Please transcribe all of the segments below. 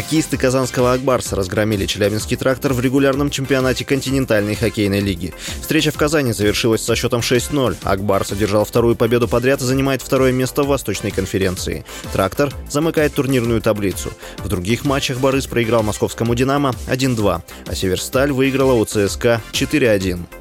Хоккеисты казанского «Акбарса» разгромили Челябинский трактор в регулярном чемпионате континентальной хоккейной лиги. Встреча в Казани завершилась со счетом 6-0. «Акбарс» одержал вторую победу подряд и занимает второе место в Восточной конференции. «Трактор» замыкает турнирную таблицу. В других матчах «Борис» проиграл московскому «Динамо» 1-2, а «Северсталь» выиграла у ЦСКА 4-1.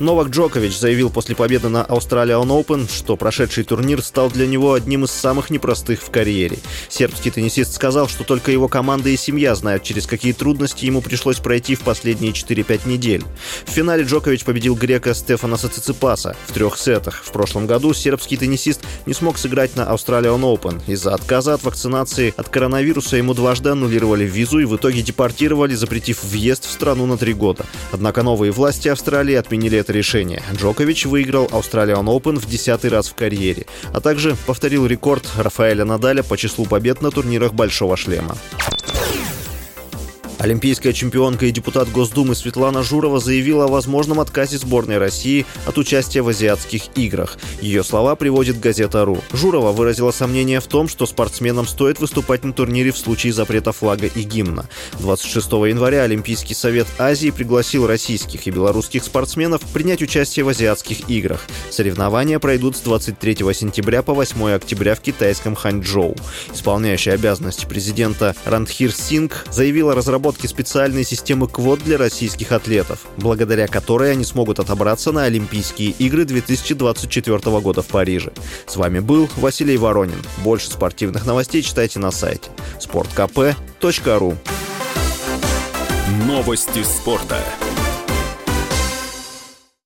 Новак Джокович заявил после победы на Australian Open, что прошедший турнир стал для него одним из самых непростых в карьере. Сербский теннисист сказал, что только его команда и семья знают, через какие трудности ему пришлось пройти в последние 4-5 недель. В финале Джокович победил грека Стефана Циципаса в трех сетах. В прошлом году сербский теннисист не смог сыграть на Australian Open. Из-за отказа от вакцинации от коронавируса ему дважды аннулировали визу и в итоге депортировали, запретив въезд в страну на три года. Однако новые власти Австралии отменили это решение. Джокович выиграл Australian Open в десятый раз в карьере, а также повторил рекорд Рафаэля Надаля по числу побед на турнирах «Большого шлема». Олимпийская чемпионка и депутат Госдумы Светлана Журова заявила о возможном отказе сборной России от участия в азиатских играх. Ее слова приводит газета «Ру». Журова выразила сомнение в том, что спортсменам стоит выступать на турнире в случае запрета флага и гимна. 26 января Олимпийский совет Азии пригласил российских и белорусских спортсменов принять участие в азиатских играх. Соревнования пройдут с 23 сентября по 8 октября в китайском Ханчжоу. Исполняющий обязанности президента Рандхир Синг заявила разработку разработке специальной системы квот для российских атлетов, благодаря которой они смогут отобраться на Олимпийские игры 2024 года в Париже. С вами был Василий Воронин. Больше спортивных новостей читайте на сайте sportkp.ru Новости спорта.